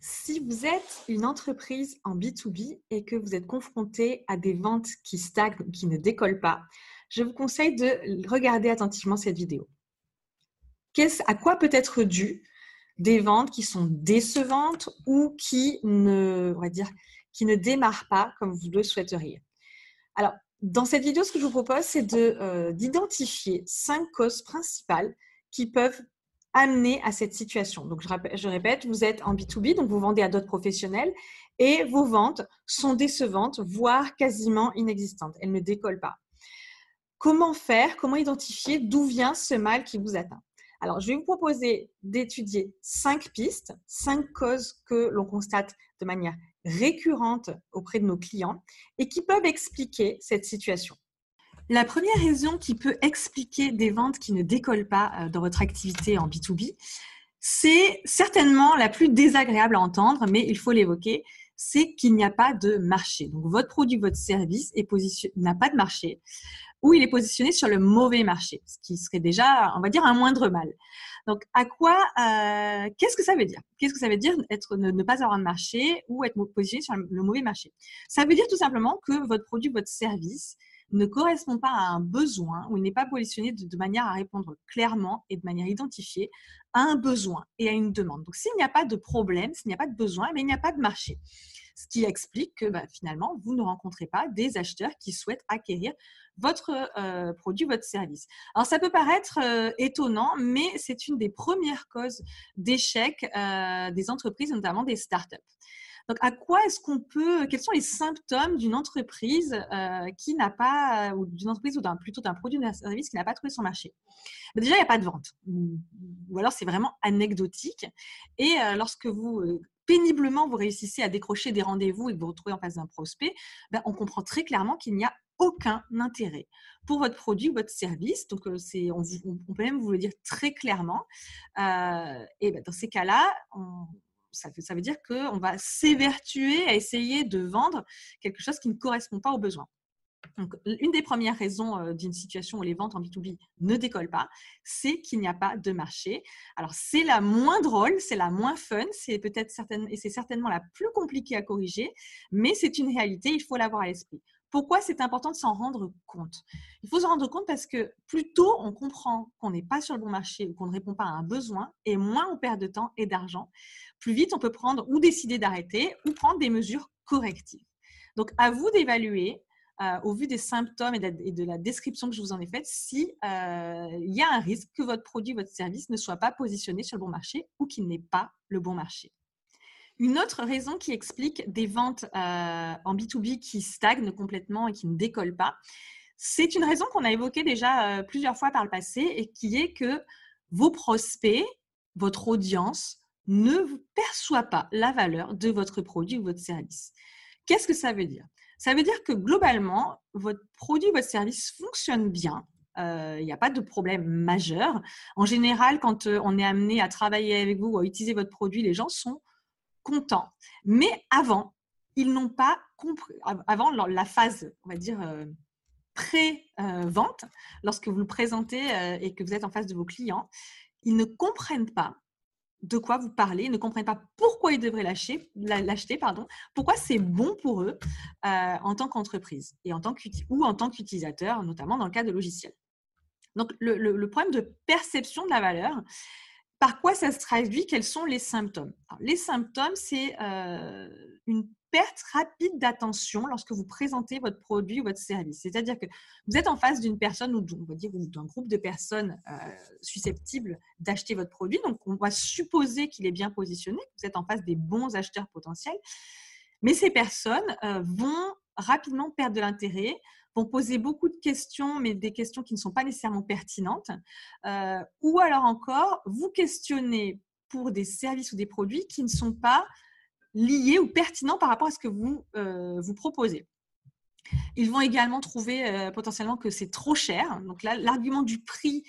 Si vous êtes une entreprise en B2B et que vous êtes confronté à des ventes qui stagnent ou qui ne décollent pas, je vous conseille de regarder attentivement cette vidéo. à quoi peut être dû des ventes qui sont décevantes ou qui ne, on va dire, qui ne démarrent pas comme vous le souhaiteriez? Alors, dans cette vidéo, ce que je vous propose, c'est euh, d'identifier cinq causes principales qui peuvent amener à cette situation. Donc, je, répète, vous êtes en B2B, donc vous vendez à d'autres professionnels et vos ventes sont décevantes, voire quasiment inexistantes. Elles ne décollent pas. Comment faire? Comment identifier d'où vient ce mal qui vous atteint? Alors, je vais vous proposer d'étudier cinq pistes, cinq causes que l'on constate de manière récurrente auprès de nos clients et qui peuvent expliquer cette situation. La première raison qui peut expliquer des ventes qui ne décollent pas euh, dans votre activité en B2B, c'est certainement la plus désagréable à entendre, mais il faut l'évoquer, c'est qu'il n'y a pas de marché. Donc votre produit, votre service n'a pas de marché ou il est positionné sur le mauvais marché, ce qui serait déjà, on va dire, un moindre mal. Donc, à quoi, euh, qu'est-ce que ça veut dire? Qu'est-ce que ça veut dire être, ne, pas avoir de marché ou être positionné sur le mauvais marché? Ça veut dire tout simplement que votre produit, votre service ne correspond pas à un besoin ou n'est pas positionné de, manière à répondre clairement et de manière identifiée à un besoin et à une demande. Donc, s'il n'y a pas de problème, s'il n'y a pas de besoin, mais il n'y a pas de marché. Ce qui explique que bah, finalement, vous ne rencontrez pas des acheteurs qui souhaitent acquérir votre euh, produit, votre service. Alors, ça peut paraître euh, étonnant, mais c'est une des premières causes d'échec euh, des entreprises, notamment des startups. Donc, à quoi est-ce qu'on peut, quels sont les symptômes d'une entreprise euh, qui n'a pas, ou d'une entreprise ou d'un, plutôt d'un produit ou d'un service qui n'a pas trouvé son marché? Ben, Déjà, il n'y a pas de vente, ou alors c'est vraiment anecdotique. Et euh, lorsque vous euh, péniblement vous réussissez à décrocher des rendez-vous et que vous vous retrouvez en face d'un prospect, ben, on comprend très clairement qu'il n'y a aucun intérêt pour votre produit ou votre service. Donc, on, peut même vous le dire très clairement. et ben, dans ces cas-là, on, ça, veut dire qu'on va s'évertuer à essayer de vendre quelque chose qui ne correspond pas aux besoins. Donc, une des premières raisons euh, d'une situation où les ventes en B2B ne décollent pas, c'est qu'il n'y a pas de marché. Alors, c'est la moins drôle, c'est la moins fun, c'est peut-être certaine, et c'est certainement la plus compliquée à corriger, mais c'est une réalité, il faut l'avoir à l'esprit. Pourquoi c'est important de s'en rendre compte? Il faut s'en rendre compte parce que plus tôt on comprend qu'on n'est pas sur le bon marché ou qu'on ne répond pas à un besoin, et moins on perd de temps et d'argent, plus vite on peut prendre ou décider d'arrêter ou prendre des mesures correctives. Donc à vous d'évaluer euh, au vu des symptômes et de, la, description que je vous en ai faite, si euh, y a un risque que votre produit, votre service ne soit pas positionné sur le bon marché ou qu'il n'ait pas le bon marché. Une autre raison qui explique des ventes euh, en B2B qui stagnent complètement et qui ne décollent pas, c'est une raison qu'on a évoquée déjà euh, plusieurs fois par le passé et qui est que vos prospects, votre audience, ne perçoit pas la valeur de votre produit ou votre service. Qu'est-ce que ça veut dire? Ça veut dire que globalement, votre produit ou votre service fonctionne bien, euh, il n'y a pas de problème majeur. En général, quand on est amené à travailler avec vous ou à utiliser votre produit, les gens sont contents. Mais avant, ils n'ont pas compris, avant la phase, on va dire, euh, pré-vente, lorsque vous le présentez euh, et que vous êtes en face de vos clients, ils ne comprennent pas de quoi vous parlez, ils ne comprennent pas pourquoi ils devraient l'acheter, pardon, pourquoi c'est bon pour eux euh, en tant qu'entreprise et en tant ou en tant qu'utilisateur, notamment dans le cas de logiciels. Donc, le, problème de perception de la valeur, par quoi ça se traduit? Quels sont les symptômes? Les symptômes, c'est euh, une perte rapide d'attention lorsque vous présentez votre produit ou votre service. C'est-à-dire que vous êtes en face d'une personne ou d'un groupe de personnes euh, susceptibles d'acheter votre produit. Donc, on va supposer qu'il est bien positionné, que vous êtes en face des bons acheteurs potentiels. Mais ces personnes euh, vont rapidement perdre de l'intérêt, vont poser beaucoup de questions, mais des questions qui ne sont pas nécessairement pertinentes, euh, ou alors encore vous questionnez pour des services ou des produits qui ne sont pas liés ou pertinents par rapport à ce que vous, euh, vous proposez. Ils vont également trouver euh, potentiellement que c'est trop cher. Donc là, l'argument du prix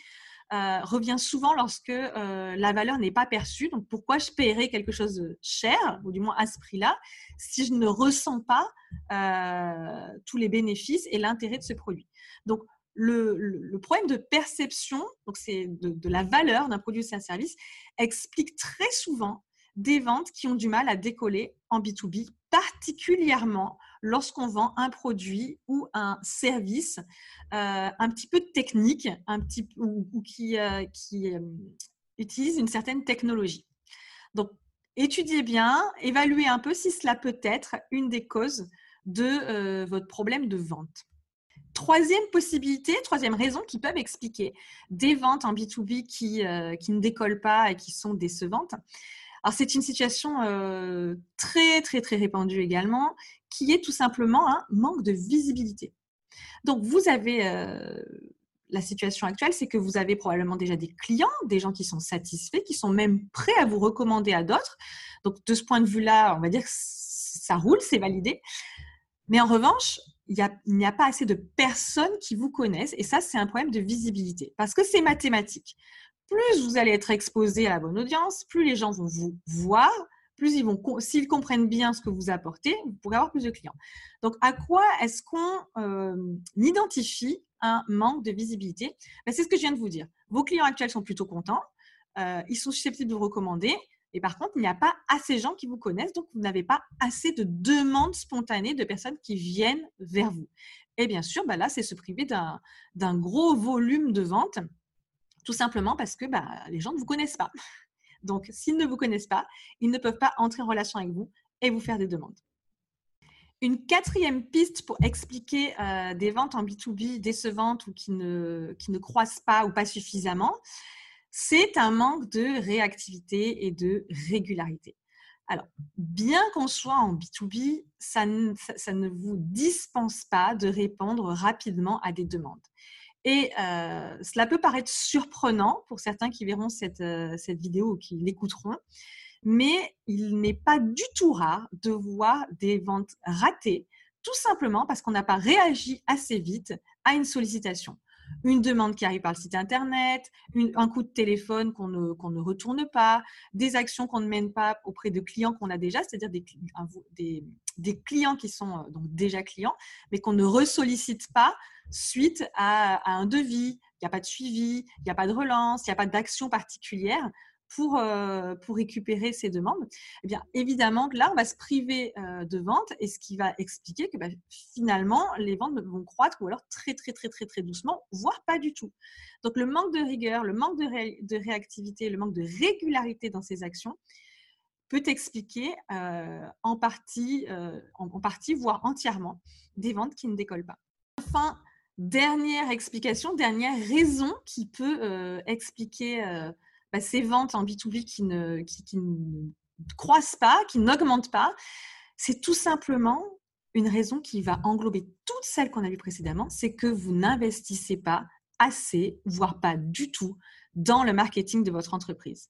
euh, revient souvent lorsque euh, la valeur n'est pas perçue. Donc, pourquoi je paierais quelque chose de cher, ou du moins à ce prix-là, si je ne ressens pas euh, tous les bénéfices et l'intérêt de ce produit? Donc, le, problème de perception, donc c'est de, la valeur d'un produit ou d'un service, explique très souvent des ventes qui ont du mal à décoller en B2B, particulièrement lorsqu'on vend un produit ou un service euh, un petit peu technique un petit, ou, qui, euh, euh, utilise une certaine technologie. Donc, étudiez bien, évaluez un peu si cela peut être une des causes de votre problème de vente. Troisième possibilité, troisième raison qui peuvent expliquer des ventes en B2B qui, qui ne décollent pas et qui sont décevantes, alors, c'est une situation très, très, très répandue également, qui est tout simplement un manque de visibilité. Donc, vous avez la situation actuelle, c'est que vous avez probablement déjà des clients, des gens qui sont satisfaits, qui sont même prêts à vous recommander à d'autres. Donc, de ce point de vue-là, on va dire que ça roule, c'est validé. Mais en revanche, il n'y a, pas assez de personnes qui vous connaissent. Et ça, c'est un problème de visibilité. Parce que c'est mathématique plus vous allez être exposé à la bonne audience, plus les gens vont vous voir, plus ils vont, s'ils comprennent bien ce que vous apportez, vous pourrez avoir plus de clients. Donc, à quoi est-ce qu'on euh, identifie un manque de visibilité? Ben, C'est ce que je viens de vous dire. Vos clients actuels sont plutôt contents, euh, ils sont susceptibles de vous recommander, et par contre, il n'y a pas assez de gens qui vous connaissent, donc vous n'avez pas assez de demandes spontanées de personnes qui viennent vers vous. Et bien sûr, ben là, c'est se priver d'un gros volume de ventes tout simplement parce que bah, les gens ne vous connaissent pas. Donc, s'ils ne vous connaissent pas, ils ne peuvent pas entrer en relation avec vous et vous faire des demandes. Une quatrième piste pour expliquer euh, des ventes en B2B décevantes ou qui ne, qui ne croissent pas ou pas suffisamment, c'est un manque de réactivité et de régularité. Alors, bien qu'on soit en B2B, ça ça ne vous dispense pas de répondre rapidement à des demandes. Et euh, cela peut paraître surprenant pour certains qui verront cette, euh, cette vidéo ou qui l'écouteront, mais il n'est pas du tout rare de voir des ventes ratées, tout simplement parce qu'on n'a pas réagi assez vite à une sollicitation. Une demande qui arrive par le site internet, un coup de téléphone qu'on ne, ne retourne pas, des actions qu'on ne mène pas auprès de clients qu'on a déjà, c'est-à-dire des, des, des, clients qui sont euh, donc déjà clients, mais qu'on ne ressollicite pas suite à, un devis, il n'y a pas de suivi, il n'y a pas de relance, il n'y a pas d'action particulière pour, euh, pour récupérer ces demandes, eh bien, évidemment que là, on va se priver euh, de ventes et ce qui va expliquer que bah, finalement, les ventes vont croître ou alors très, très, très, très, très doucement, voire pas du tout. Donc, le manque de rigueur, le manque de, réactivité, le manque de régularité dans ces actions peut expliquer euh, en, partie, en partie, voire entièrement, des ventes qui ne décollent pas. Enfin, Dernière explication, dernière raison qui peut euh, expliquer euh, bah, ces ventes en B2B qui ne, qui, ne croissent pas, qui n'augmentent pas, c'est tout simplement une raison qui va englober toutes celles qu'on a vues précédemment, c'est que vous n'investissez pas assez, voire pas du tout, dans le marketing de votre entreprise.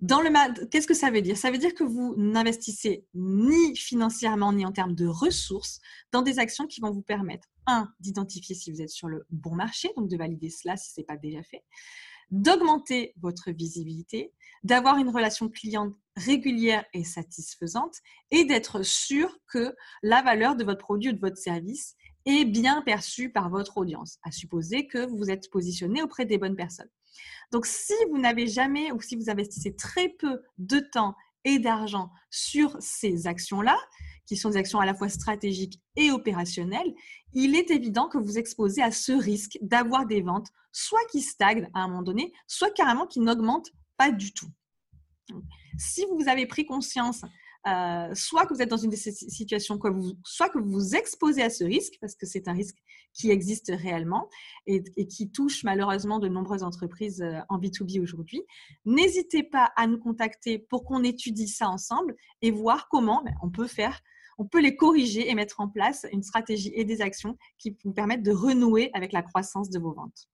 Dans le qu'est-ce que ça veut dire? Ça veut dire que vous n'investissez ni financièrement ni en termes de ressources dans des actions qui vont vous permettre un d'identifier si vous êtes sur le bon marché, donc de valider cela si ce n'est pas déjà fait, d'augmenter votre visibilité, d'avoir une relation client régulière et satisfaisante et d'être sûr que la valeur de votre produit ou de votre service est bien perçue par votre audience, à supposer que vous êtes positionné auprès des bonnes personnes. Donc, si vous n'avez jamais ou si vous investissez très peu de temps et d'argent sur ces actions-là, qui sont des actions à la fois stratégiques et opérationnelles, il est évident que vous exposez à ce risque d'avoir des ventes soit qui stagnent à un moment donné, soit carrément qui n'augmentent pas du tout. Si vous avez pris conscience euh, soit que vous êtes dans une situation, vous, soit que vous vous exposez à ce risque, parce que c'est un risque qui existe réellement et, qui touche malheureusement de nombreuses entreprises euh, en B2B aujourd'hui. N'hésitez pas à nous contacter pour qu'on étudie ça ensemble et voir comment ben, on peut faire, on peut les corriger et mettre en place une stratégie et des actions qui vous permettent de renouer avec la croissance de vos ventes.